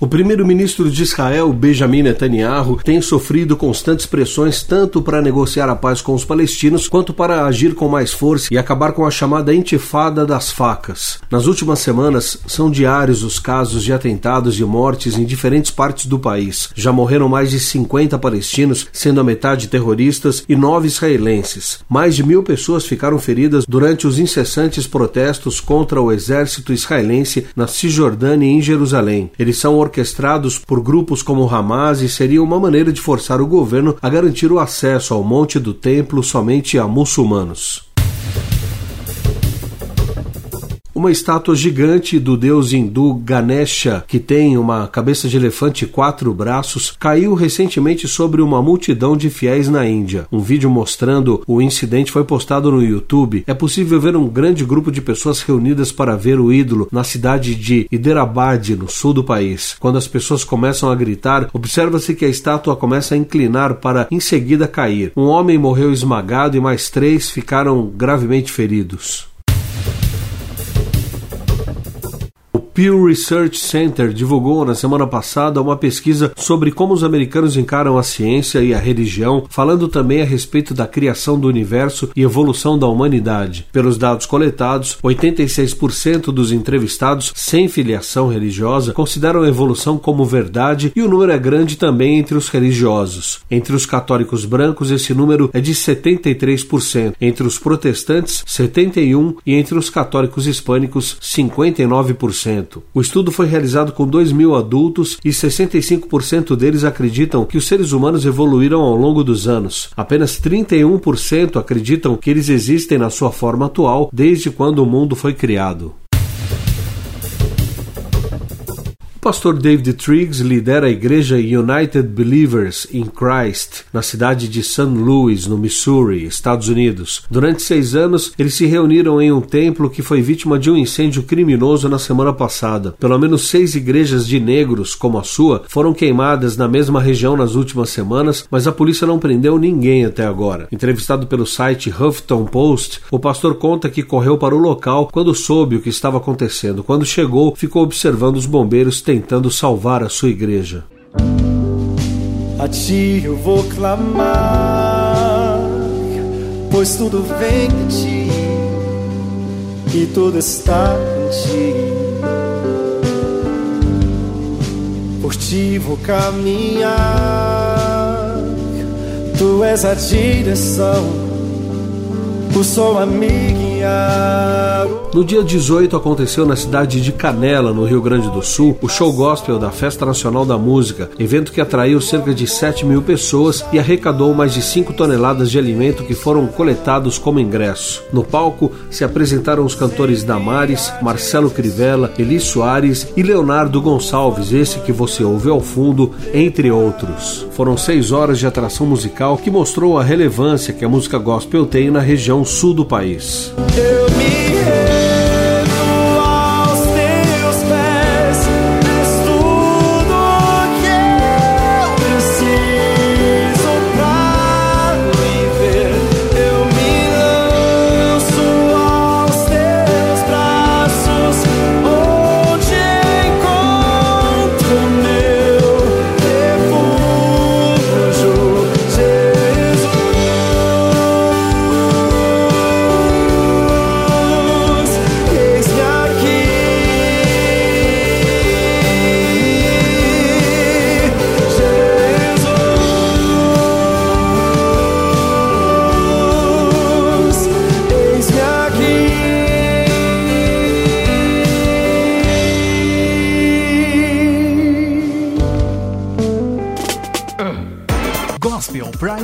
O primeiro-ministro de Israel, Benjamin Netanyahu, tem sofrido constantes pressões tanto para negociar a paz com os palestinos quanto para agir com mais força e acabar com a chamada intifada das facas. Nas últimas semanas, são diários os casos de atentados e mortes em diferentes partes do país. Já morreram mais de 50 palestinos, sendo a metade terroristas, e nove israelenses. Mais de mil pessoas ficaram feridas durante os incessantes protestos contra o exército israelense na Cisjordânia e em Jerusalém. Eles são orquestrados por grupos como Hamas e seria uma maneira de forçar o governo a garantir o acesso ao Monte do Templo somente a muçulmanos. Uma estátua gigante do deus hindu Ganesha, que tem uma cabeça de elefante e quatro braços, caiu recentemente sobre uma multidão de fiéis na Índia. Um vídeo mostrando o incidente foi postado no YouTube. É possível ver um grande grupo de pessoas reunidas para ver o ídolo na cidade de Hyderabad, no sul do país. Quando as pessoas começam a gritar, observa-se que a estátua começa a inclinar para em seguida cair. Um homem morreu esmagado e mais três ficaram gravemente feridos. Pew Research Center divulgou na semana passada uma pesquisa sobre como os americanos encaram a ciência e a religião, falando também a respeito da criação do universo e evolução da humanidade. Pelos dados coletados, 86% dos entrevistados sem filiação religiosa consideram a evolução como verdade e o número é grande também entre os religiosos. Entre os católicos brancos, esse número é de 73%, entre os protestantes, 71% e entre os católicos hispânicos, 59%. O estudo foi realizado com 2 mil adultos e 65% deles acreditam que os seres humanos evoluíram ao longo dos anos. Apenas 31% acreditam que eles existem na sua forma atual desde quando o mundo foi criado. O pastor David Triggs lidera a igreja United Believers in Christ na cidade de St. Louis, no Missouri, Estados Unidos. Durante seis anos, eles se reuniram em um templo que foi vítima de um incêndio criminoso na semana passada. Pelo menos seis igrejas de negros, como a sua, foram queimadas na mesma região nas últimas semanas, mas a polícia não prendeu ninguém até agora. Entrevistado pelo site Huffington Post, o pastor conta que correu para o local quando soube o que estava acontecendo. Quando chegou, ficou observando os bombeiros tentando salvar a sua igreja. A ti eu vou clamar, pois tudo vem de ti e tudo está em ti. Por ti vou caminhar, tu és a direção, o sol a me guiar. No dia 18 aconteceu na cidade de Canela, no Rio Grande do Sul, o show gospel da Festa Nacional da Música, evento que atraiu cerca de 7 mil pessoas e arrecadou mais de 5 toneladas de alimento que foram coletados como ingresso. No palco se apresentaram os cantores Damares, Marcelo Crivella, Eli Soares e Leonardo Gonçalves, esse que você ouve ao fundo, entre outros. Foram seis horas de atração musical que mostrou a relevância que a música gospel tem na região sul do país. Eu me